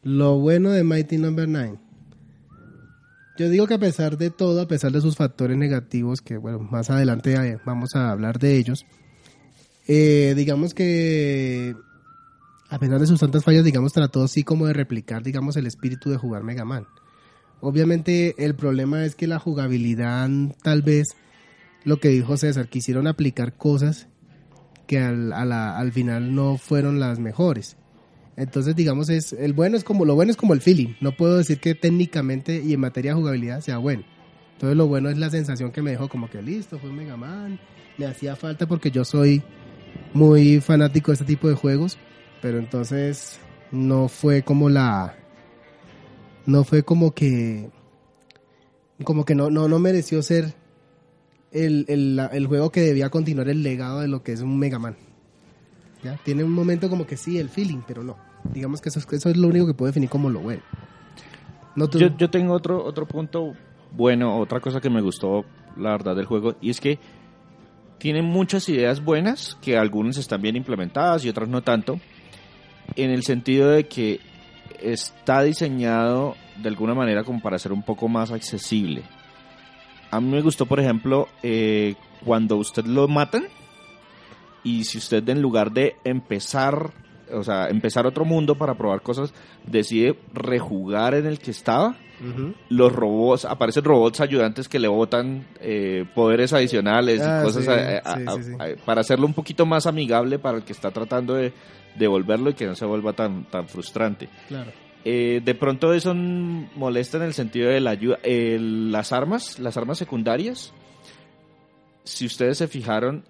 Lo bueno de Mighty Number 9. Yo digo que a pesar de todo, a pesar de sus factores negativos, que bueno, más adelante eh, vamos a hablar de ellos, eh, digamos que a pesar de sus tantas fallas, digamos, trató sí como de replicar, digamos, el espíritu de jugar Mega Man. Obviamente el problema es que la jugabilidad, tal vez, lo que dijo César, quisieron aplicar cosas que al, a al final no fueron las mejores. Entonces, digamos, es el bueno es como lo bueno es como el feeling. No puedo decir que técnicamente y en materia de jugabilidad sea bueno. Entonces, lo bueno es la sensación que me dejó como que listo, fue un Mega Man. Me hacía falta porque yo soy muy fanático de este tipo de juegos, pero entonces no fue como la no fue como que como que no no no mereció ser el, el, el juego que debía continuar el legado de lo que es un Mega Man. Tiene un momento como que sí, el feeling, pero no. Digamos que eso, es- eso es lo único que puedo definir como lo bueno. Yo, yo tengo otro, otro punto bueno, otra cosa que me gustó, la verdad, del juego, y es que tiene muchas ideas buenas, que algunas están bien implementadas y otras no tanto, en el sentido de que está diseñado de alguna manera como para ser un poco más accesible. A mí me gustó, por ejemplo, eh, cuando usted lo matan y si usted en lugar de empezar, o sea, empezar otro mundo para probar cosas, decide rejugar en el que estaba, los robots, aparecen robots ayudantes que le botan eh, poderes adicionales Ah, y cosas sí, a- a- sí, a- sí, sí. a- para hacerlo un poquito más amigable para el que está tratando de devolverlo y que no se vuelva tan, tan frustrante. Claro. Eh, de pronto eso molesta en el sentido de la ayuda. eh, las armas, las armas secundarias, si ustedes se fijaron,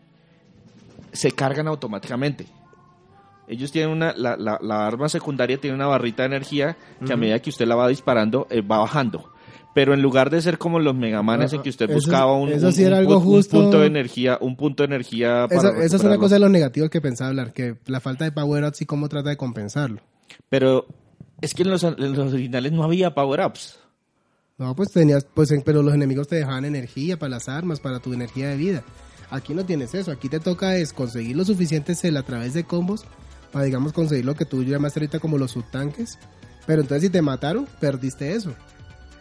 se cargan automáticamente. Ellos tienen una, la, la- la arma secundaria tiene una barrita de energía que a medida que usted la va disparando eh, va bajando. Pero en lugar de ser como los megamanes Ah, en que usted es- buscaba un, eso un- sí era algo pu- un justo. punto de energía, un punto de energía para Eso, eso es una cosa de los negativos que pensaba hablar, que la falta de power ups y cómo trata de compensarlo. Pero es que en los, originales no había power-ups. No, pues tenías, pues, pero los enemigos te dejaban energía para las armas, para tu energía de vida. Aquí no tienes eso, aquí te toca es conseguir lo suficiente cel a través de combos para, digamos, conseguir lo que tú llamaste ahorita como los subtanques. Pero entonces si te mataron, perdiste eso.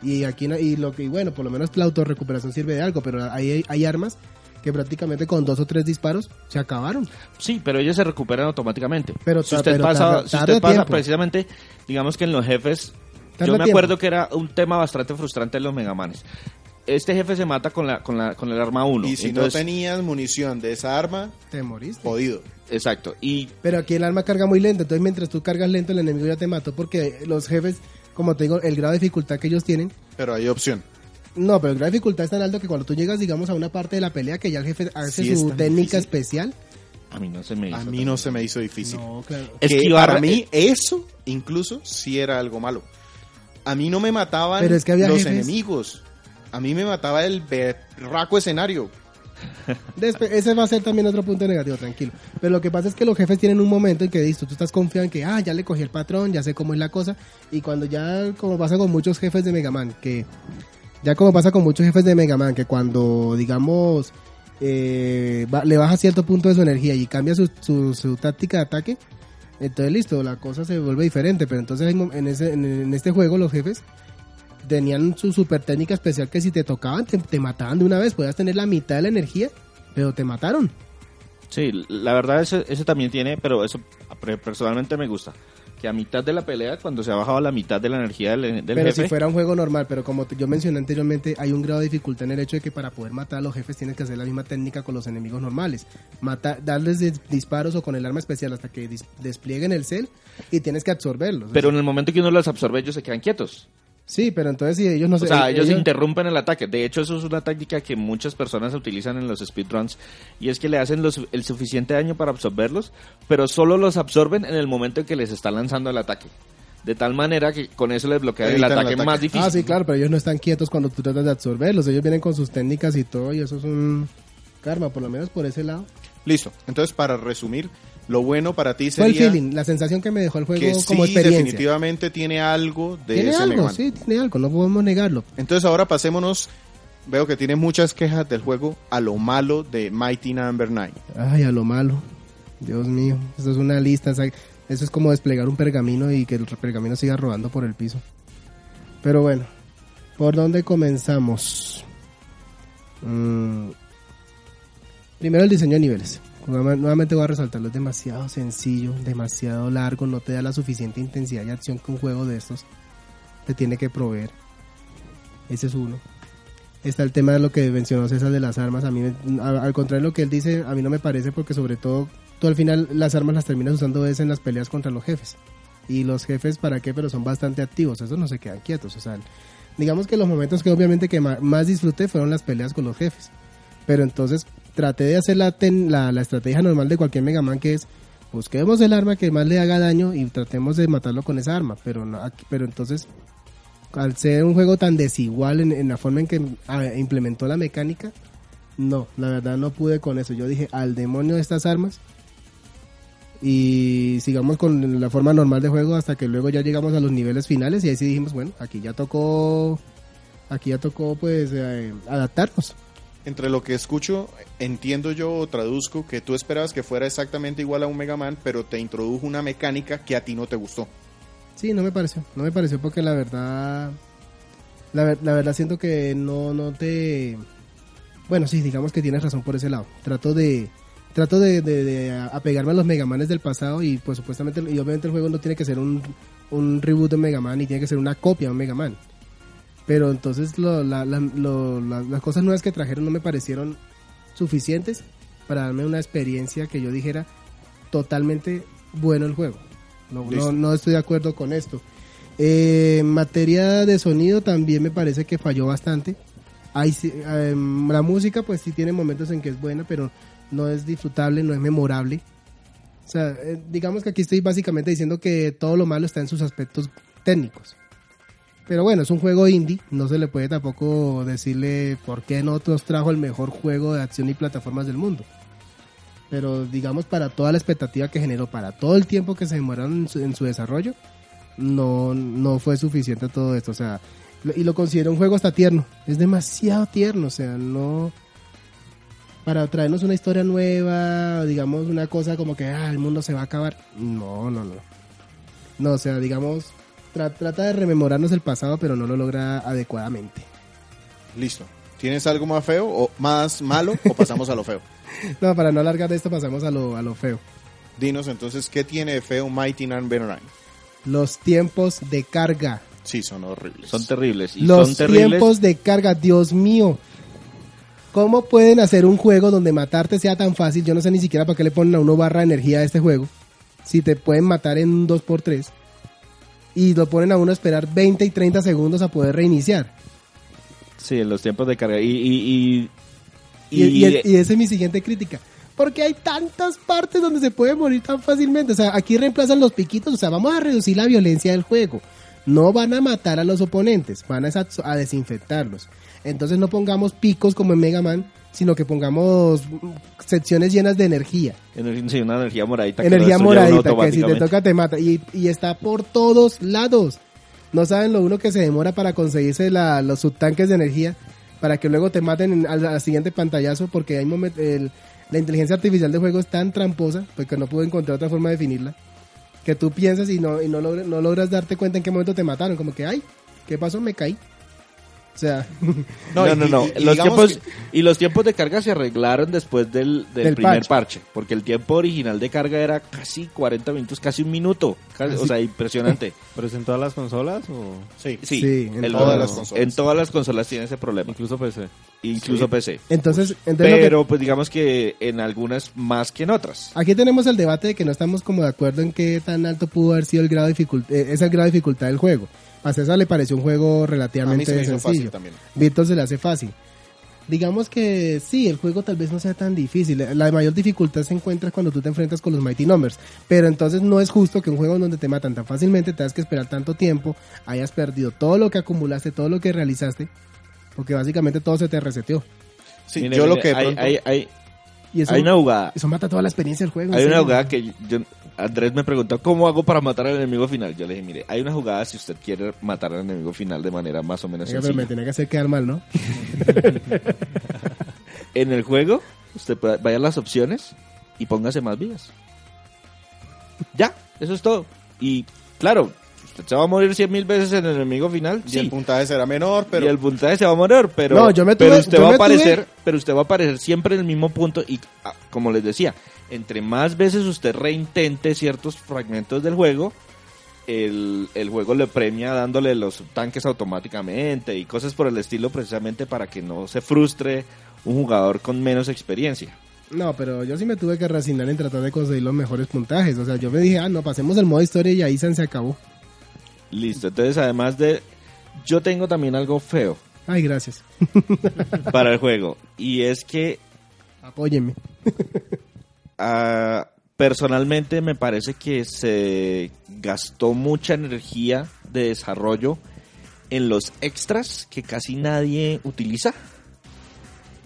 Y aquí y lo que, bueno, por lo menos la autorrecuperación sirve de algo, pero hay, hay armas que prácticamente con dos o tres disparos se acabaron. Sí, pero ellos se recuperan automáticamente. Pero si usted pero pasa, tarda- si usted pasa tiempo. precisamente, digamos que en los jefes, Tarda yo me tiempo. acuerdo que era un tema bastante frustrante en los Megamanes. Este jefe se mata con la con la con el arma 1. Y si no tenías munición de esa arma, Te moriste. jodido. exacto. Y Pero aquí el arma carga muy lento, entonces mientras tú cargas lento el enemigo ya te mató porque los jefes, como te digo, el grado de dificultad que ellos tienen, Pero hay opción. No, pero el grado de dificultad es tan alto que cuando tú llegas, digamos, a una parte de la pelea que ya el jefe hace Sí, es su tan técnica difícil. especial. a mí no se me hizo. A mí no se me hizo difícil. No, claro. Que Esquivar- para mí eso incluso sí era algo malo. A mí no me mataban Pero es que había los jefes- enemigos. A mí me mataba el berraco escenario. Ese va a ser también otro punto negativo, tranquilo. Pero lo que pasa es que los jefes tienen un momento en que listo, tú estás confiado en que, ah, ya le cogí el patrón, ya sé cómo es la cosa. Y cuando ya, como pasa con muchos jefes de Mega Man, que ya como pasa con muchos jefes de Mega Man, que cuando, digamos, eh, le baja cierto punto de su energía y cambia su, su, táctica de ataque, entonces listo, la cosa se vuelve diferente. Pero entonces en, ese, en, este juego los jefes tenían su super técnica especial que si te tocaban te, te mataban de una vez, podías tener la mitad de la energía, pero te mataron. Sí, la verdad ese, ese también tiene, pero eso personalmente me gusta. Que a mitad de la pelea, cuando se ha bajado la mitad de la energía del, del pero jefe, si fuera un juego normal, pero como yo mencioné anteriormente, hay un grado de dificultad en el hecho de que para poder matar a los jefes tienes que hacer la misma técnica con los enemigos normales. Mata, darles dis- disparos o con el arma especial hasta que desplieguen el cel y tienes que absorberlos. pero en el momento que uno los absorbe, ellos se quedan quietos. Sí, pero entonces si ellos no O se... sea, ellos interrumpen el ataque. De hecho, eso es una táctica que muchas personas utilizan en los speedruns y es que le hacen los- el suficiente daño para absorberlos, pero solo los absorben en el momento en que les está lanzando el ataque. De tal manera que con eso les bloquean el el ataque, ataque. más difícil. Ah, sí, claro, pero ellos no están quietos cuando tú tratas de absorberlos. Ellos vienen con sus técnicas y todo y eso es un karma, por lo menos por ese lado. Listo. Entonces, para resumir, lo bueno para ti Fue el sería feeling, la sensación que me dejó el juego que como sí, experiencia. definitivamente tiene algo de Tiene ese Mega algo, Man. sí, tiene algo, no podemos negarlo. Entonces ahora pasémonos, veo que tiene muchas quejas del juego a lo malo de Mighty Number 9. Ay, a lo malo. Dios mío, eso es una lista. Eso es como desplegar un pergamino y que el pergamino siga rodando por el piso. Pero bueno, ¿por dónde comenzamos? Mm, Primero el diseño de niveles. Nueva- Nuevamente voy a resaltarlo, es demasiado sencillo, demasiado largo, no te da la suficiente intensidad y acción que un juego de estos te tiene que proveer. Ese es uno. Está el tema de lo que mencionó César de las armas. A mí, al contrario de lo que él dice, a mí no me parece porque sobre todo tú al final las armas las terminas usando es en las peleas contra los jefes. Y los jefes, ¿para qué? Pero son bastante activos, esos no se quedan quietos. O sea, digamos que los momentos que obviamente que más disfruté fueron las peleas con los jefes. Pero entonces traté de hacer la, ten- la, estrategia normal de cualquier Mega Man que es busquemos el arma que más le haga daño y tratemos de matarlo con esa arma. Pero, no, pero entonces al ser un juego tan desigual en, la forma en que implementó la mecánica, no, la verdad no pude con eso. Yo dije, al demonio estas armas. Y sigamos con la forma normal de juego hasta que luego ya llegamos a los niveles finales y ahí sí dijimos, bueno, aquí ya tocó, aquí ya tocó pues eh, adaptarnos. Entre lo que escucho, entiendo yo o traduzco que tú esperabas que fuera exactamente igual a un Mega Man, pero te introdujo una mecánica que a ti no te gustó. Sí, no me pareció, no me pareció porque la verdad, la, la verdad siento que no, no te, bueno, sí, digamos que tienes razón por ese lado. Trato de, trato de, apegarme a los Mega Manes del pasado y pues supuestamente, y obviamente el juego no tiene que ser un, un reboot de Mega Man y tiene que ser una copia de un Mega Man. Pero entonces lo- la- la- lo- la- las cosas nuevas que trajeron no me parecieron suficientes para darme una experiencia que yo dijera totalmente bueno el juego. No, no, no estoy de acuerdo con esto. Eh, en materia de sonido también me parece que falló bastante. Hay, sí- em, la música pues sí tiene momentos en que es buena, pero no es disfrutable, no es memorable. O sea, eh, digamos que aquí estoy básicamente diciendo que todo lo malo está en sus aspectos técnicos. Pero bueno, es un juego indie, no se le puede tampoco decirle por qué no nos trajo el mejor juego de acción y plataformas del mundo. Pero digamos para toda la expectativa que generó, para todo el tiempo que se demoraron en su, desarrollo, no, no fue suficiente todo esto. O sea, y lo considero un juego hasta tierno. Es demasiado tierno, o sea, no... Para traernos una historia nueva, digamos una cosa como que ah, el mundo se va a acabar. No, no, no. No, o sea, digamos, tra- trata de rememorarnos el pasado, pero no lo logra adecuadamente. Listo. ¿Tienes algo más feo o más malo o pasamos a lo feo? No, para no alargar de esto pasamos a lo, a lo feo. Dinos entonces, ¿qué tiene de feo Mighty Number 9? Los tiempos de carga. Sí, son horribles. Son terribles. Y Los son terribles. tiempos de carga, Dios mío. ¿Cómo pueden hacer un juego donde matarte sea tan fácil? Yo no sé ni siquiera para qué le ponen a uno barra de energía a este juego. Si te pueden matar en un 2x3. Y lo ponen a uno a esperar 20 y 30 segundos a poder reiniciar. Sí, en los tiempos de carga. Y, y, y, Y, esa es mi siguiente crítica. Porque hay tantas partes donde se puede morir tan fácilmente. O sea, aquí reemplazan los piquitos. O sea, vamos a reducir la violencia del juego. No van a matar a los oponentes, van a desinfectarlos. Entonces no pongamos picos como en Mega Man, sino que pongamos secciones llenas de energía. Ener- sí, una energía moradita. que energía uno moradita, que si te toca te mata. Y, y está por todos lados. No saben lo uno que se demora para conseguirse la- los subtanques de energía para que luego te maten en- al, al siguiente pantallazo porque hay momen- el- la inteligencia artificial del juego es tan tramposa porque no puedo encontrar otra forma de definirla que tú piensas y no, y no, no logras darte cuenta en qué momento te mataron. Como que, ay, ¿qué pasó? Me caí. O sea, No, y- no, no. y- y los tiempos, y los tiempos de carga se arreglaron después del, del Del primer parche. Porque el tiempo original de carga era casi 40 minutos, casi un minuto. Casi- o sea, impresionante. ¿Pero es en todas las consolas o Sí. Sí, Sí, en el- todas las consolas. En todas las consolas tiene ese problema. incluso PC? Incluso Sí. PC. entonces, que- Pero pues digamos que en algunas más que en otras. Aquí tenemos el debate de que no estamos como de acuerdo en qué tan alto pudo haber sido el grado de dificultad, es el grado de dificultad del juego. A César le pareció un juego A mí relativamente se me hizo sencillo. fácil también. Víctor se le hace fácil. Digamos que sí, el juego tal vez no sea tan difícil. La mayor dificultad se encuentra cuando tú te enfrentas con los Mighty Numbers. Pero entonces no es justo que un juego donde te matan tan fácilmente, tengas que esperar tanto tiempo, hayas perdido todo lo que acumulaste, todo lo que realizaste, porque básicamente todo se te reseteó. Sí, Mire, yo lo que de hay, hay, hay, Y eso, hay una jugada. eso mata toda la experiencia del juego. Hay una jugada que yo, Andrés me preguntó cómo hago para matar al enemigo final. Yo le dije, mire, hay una jugada si usted quiere matar al enemigo final de manera más o menos Oiga, pero me tenía que hacer quedar mal, ¿no? En el juego, usted puede- vaya a las opciones y póngase más vidas. Ya, eso es todo. Y claro, se va a morir cien mil veces en el enemigo final. y el puntaje será menor, pero y el puntaje se va a morir, pero, No, yo me pero tuve- usted yo va a tuve- aparecer, pero usted va a aparecer siempre en el mismo punto y ah, como les decía, entre más veces usted reintente ciertos fragmentos del juego, el, el juego le premia dándole los tanques automáticamente y cosas por el estilo precisamente para que no se frustre un jugador con menos experiencia. No, pero yo sí me tuve que resignar en tratar de conseguir los mejores puntajes. O sea, yo me dije, ah, no, pasemos el modo historia y ahí se acabó. Listo, entonces además de... Yo tengo también algo feo Ay, gracias. para el juego y es que Apóyenme. Ah, personalmente me parece que se gastó mucha energía de desarrollo en los extras que casi nadie utiliza.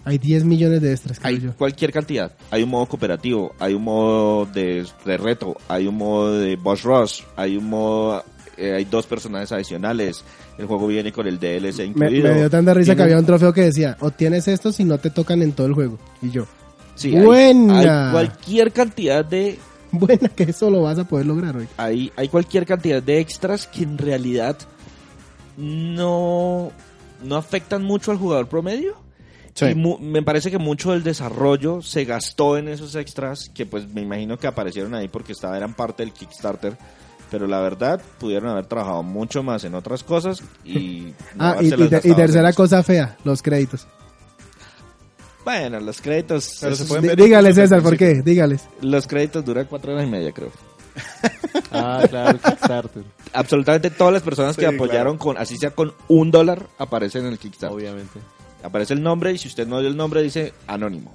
Hay 10 millones de extras, Hay yo. cualquier cantidad. Hay un modo cooperativo, hay un modo de, de reto, hay un modo de boss rush, hay un modo... eh, hay dos personajes adicionales. El juego viene con el DLC incluido. me dio tanta risa que había un trofeo que decía, obtienes esto si no te tocan en todo el juego. Y yo, Sí, hay- Buena. hay cualquier cantidad de buena que eso lo vas a poder lograr hoy. hay, hay cualquier cantidad de extras que en realidad no, no afectan mucho al jugador promedio. Sí. Y mu- me parece que mucho del desarrollo se gastó en esos extras que pues me imagino que aparecieron ahí porque estaba, eran parte del Kickstarter. Pero la verdad, pudieron haber trabajado mucho más en otras cosas y... no Ah, y, y, y tercera cosa fea, los créditos. Bueno, los créditos... Pero se pueden ver dígales, César, ¿por qué? Dígales. Los créditos duran cuatro horas y media, creo. Ah, claro, el Kickstarter, Absolutamente todas las personas que apoyaron con, así sea con un dólar, aparecen en el Kickstarter. obviamente. Aparece el nombre y si usted no dio el nombre dice anónimo.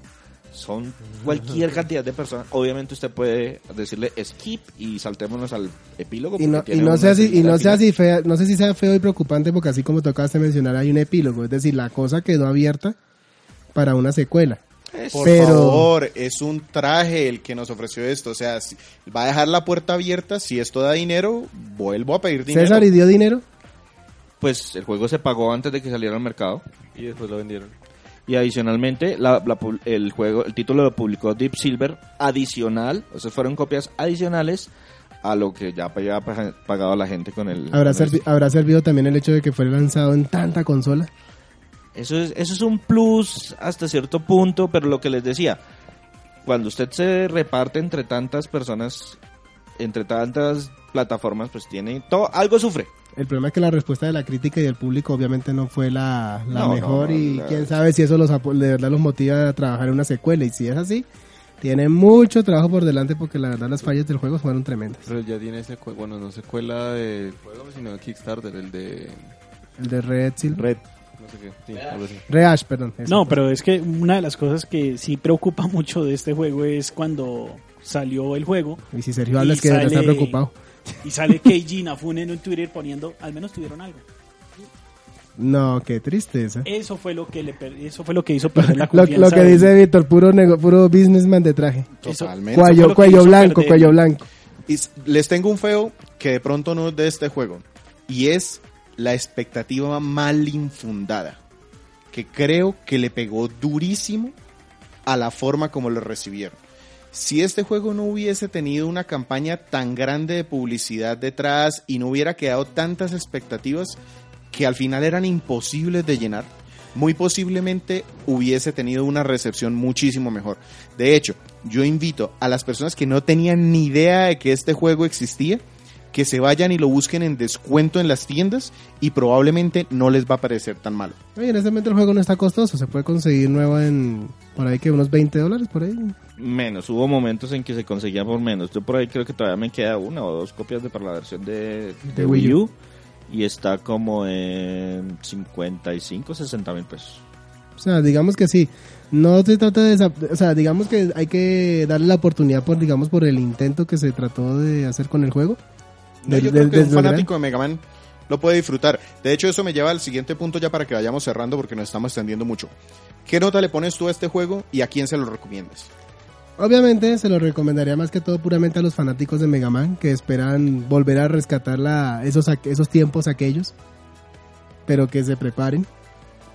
Son cualquier cantidad de personas. Obviamente usted puede decirle skip y saltémonos al epílogo. Y no, y no sé si, y no sea si fea, no sé si sea feo y preocupante porque así como tocaste mencionar hay un epílogo, es decir, la cosa quedó abierta para una secuela. Por Pero- favor, es un traje el que nos ofreció esto. O sea, si- va a dejar la puerta abierta. Si esto da dinero, vuelvo a pedir dinero. César, ¿y dio dinero? Pues el juego se pagó antes de que saliera al mercado. Y después lo vendieron. Y adicionalmente, la- la pu- el juego, el título lo publicó Deep Silver adicional. O sea, fueron copias adicionales a lo que ya había pa- pagado la gente con el. ¿Habrá, con el- ¿Habrá servido también el hecho de que fuera lanzado en tanta consola? Eso es, eso es un plus hasta cierto punto, pero lo que les decía, cuando usted se reparte entre tantas personas, entre tantas plataformas, pues tiene todo, algo sufre. El problema es que la respuesta de la crítica y del público obviamente no fue la, la No, no, mejor no, y quién sabe si eso los de verdad los motiva a trabajar en una secuela y si es así, tiene mucho trabajo por delante porque la verdad las fallas del juego fueron tremendas. Pero ya tiene secuela, bueno, no secuela de juego, sino de Kickstarter, el de El de Red Silver. Red, no sé qué, sí, algo así. Reash, perdón. No, pero es que una de las cosas que sí preocupa mucho de este juego es cuando salió el juego Y si Sergio habla es que de verdad está sale- preocupado. Y sale Keiji Inafune en un Twitter poniendo, al menos tuvieron algo. No, qué tristeza. Eso fue lo que le per- eso fue lo que hizo perder la confianza. lo que de- dice Víctor, puro, nego- puro businessman de traje. Totalmente. Cuello, cuello blanco, perder. cuello blanco. Y les tengo un feo que de pronto no es de este juego. Y es la expectativa mal infundada. Que creo que le pegó durísimo a la forma como lo recibieron. Si este juego no hubiese tenido una campaña tan grande de publicidad detrás y no hubiera quedado tantas expectativas que al final eran imposibles de llenar, muy posiblemente hubiese tenido una recepción muchísimo mejor. De hecho, yo invito a las personas que no tenían ni idea de que este juego existía, que se vayan y lo busquen en descuento en las tiendas y probablemente no les va a parecer tan malo. Momento el juego no está costoso, se puede conseguir nuevo en por ahí que unos 20 dólares por ahí. Menos, hubo momentos en que se conseguía por menos. Yo por ahí creo que todavía me queda una o dos copias de para la versión de, de De Wii Wii U. Y está como en 55, 60 mil pesos. O sea, digamos que sí. No se trata de, o sea, digamos que hay que darle la oportunidad por, digamos, por el intento que se trató de hacer con el juego. No, De- yo de- creo que de un fanático de Mega Man lo puede disfrutar. De hecho, eso me lleva al siguiente punto ya para que vayamos cerrando porque nos estamos extendiendo mucho. ¿Qué nota le pones tú a este juego y a quién se lo recomiendas? Obviamente se lo recomendaría más que todo puramente a los fanáticos de Mega Man que esperan volver a rescatar la, esos, esos tiempos aquellos, pero que se preparen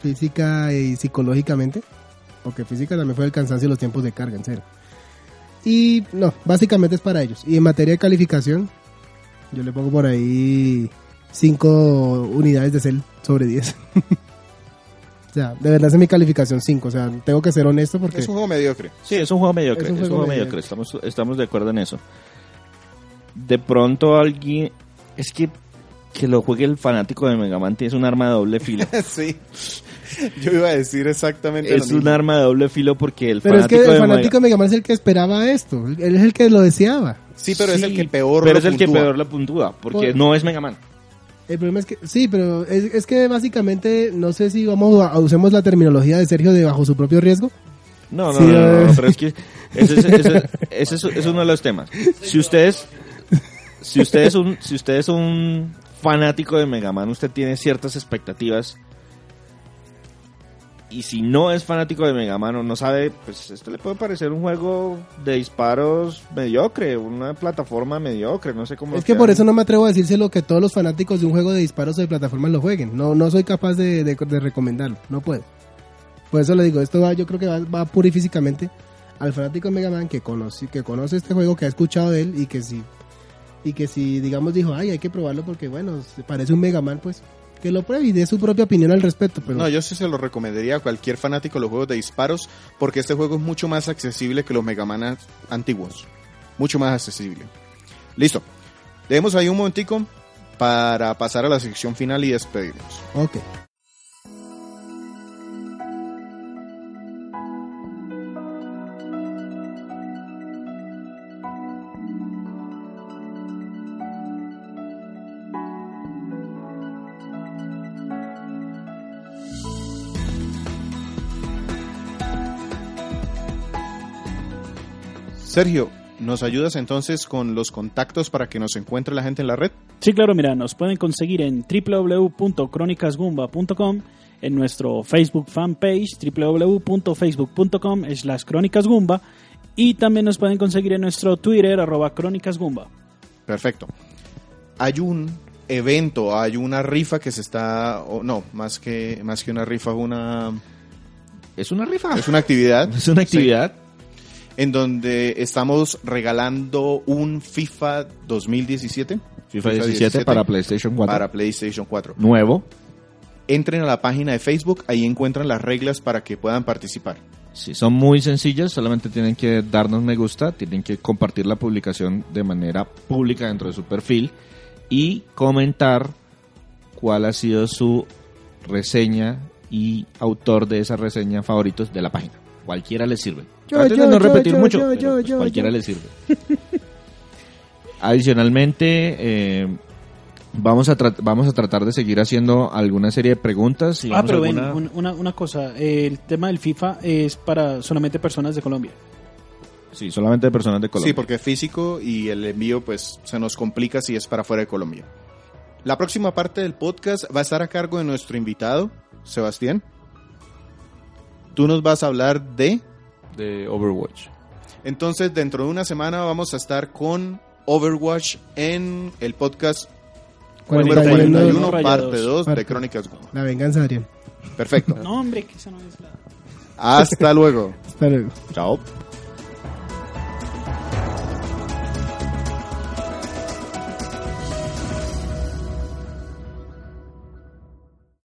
física y psicológicamente, porque física también fue el cansancio y los tiempos de carga, en serio. Y no, básicamente es para ellos. Y en materia de calificación, yo le pongo por ahí 5 unidades de cel sobre 10. o sea, de verdad esa es mi calificación 5. O sea, tengo que ser honesto porque... Es un juego mediocre. Sí, es un juego mediocre. Es Es un un juego juego, mediocre. Estamos, estamos de acuerdo en eso. De pronto alguien... Es que que lo juegue el fanático de Mega Man es un arma de doble filo. sí. Yo iba a decir exactamente lo es un mismo. arma de doble filo porque el Pero es fanático que el de fanático de Mega... Mega Man es el que esperaba esto. Él es el que lo deseaba. Sí, pero es el Sí, que peor Pero lo es el que puntúa. peor la puntúa porque Por- no es Mega Man. El problema es que, sí, pero es, es que básicamente, no sé si vamos a, usemos la terminología de Sergio de bajo su propio riesgo. No, no, Sí, no, no, no, pero es que ese, es- ese- ese es, es uno de los temas. Si ustedes, si usted es un, si usted es un fanático de Mega Man, usted tiene ciertas expectativas. Y si no es fanático de Mega Man o no sabe, pues esto le puede parecer un juego de disparos mediocre, una plataforma mediocre, no sé cómo. Es que por eso no me atrevo a decírselo que todos los fanáticos de un juego de disparos o de plataformas lo jueguen. No, no soy capaz de, de, de recomendarlo, no puedo. Por eso le digo, esto va, yo creo que va, va pura y físicamente al fanático de Mega Man que conoce, que conoce este juego, que ha escuchado de él y que si, y que si digamos dijo, ay, hay que probarlo porque bueno, parece un Mega Man, pues que lo pruebe y dé su propia opinión al respecto. Pero No, yo sí se lo recomendaría a cualquier fanático de los juegos de disparos porque este juego es mucho más accesible que los Mega Man a- antiguos. Mucho más accesible. Listo. Dejemos ahí un momentico para pasar a la sección final y despedirnos. ok. Sergio, ¿nos ayudas entonces con los contactos para que nos encuentre la gente en la red? Sí, claro, mira, nos pueden conseguir en www.cronicasgumba.com, en nuestro Facebook fanpage www.facebook.com slash crónicasgumba y también nos pueden conseguir en nuestro Twitter arroba crónicasgumba. Perfecto. Hay un evento, hay una rifa que se está, o no, más que, más que una rifa, una, es una rifa. es una actividad. Es una actividad. En donde estamos regalando un FIFA 2017 FIFA 17 para PlayStation 4. para PlayStation 4. Nuevo. Entren a la página de Facebook, ahí encuentran las reglas para que puedan participar. Sí, son muy sencillas, solamente tienen que darnos me gusta, tienen que compartir la publicación de manera pública dentro de su perfil y comentar cuál ha sido su reseña y autor de esa reseña favoritos de la página. Cualquiera le sirve. Yo, Traten de yo, no yo, repetir yo, mucho, yo, pero, yo, pues, yo, cualquiera yo. le sirve. Adicionalmente, eh, vamos, a vamos a tratar de seguir haciendo alguna serie de preguntas. Si Ah, pero ven, alguna- un- una, una cosa, eh, el tema del FIFA es para solamente personas de Colombia. Sí, solamente de personas de Colombia. Sí, porque es físico y el envío pues se nos complica si es para fuera de Colombia. La próxima parte del podcast va a estar a cargo de nuestro invitado, Sebastián. Tú nos vas a hablar de... De Overwatch. Entonces, dentro de una semana vamos a estar con Overwatch en el podcast número 41, 41, raya parte dos. 2 de. Crónicas Goma. La venganza de Adrián. Perfecto. No, hombre, que eso no es la... Hasta luego. Hasta luego. Chao.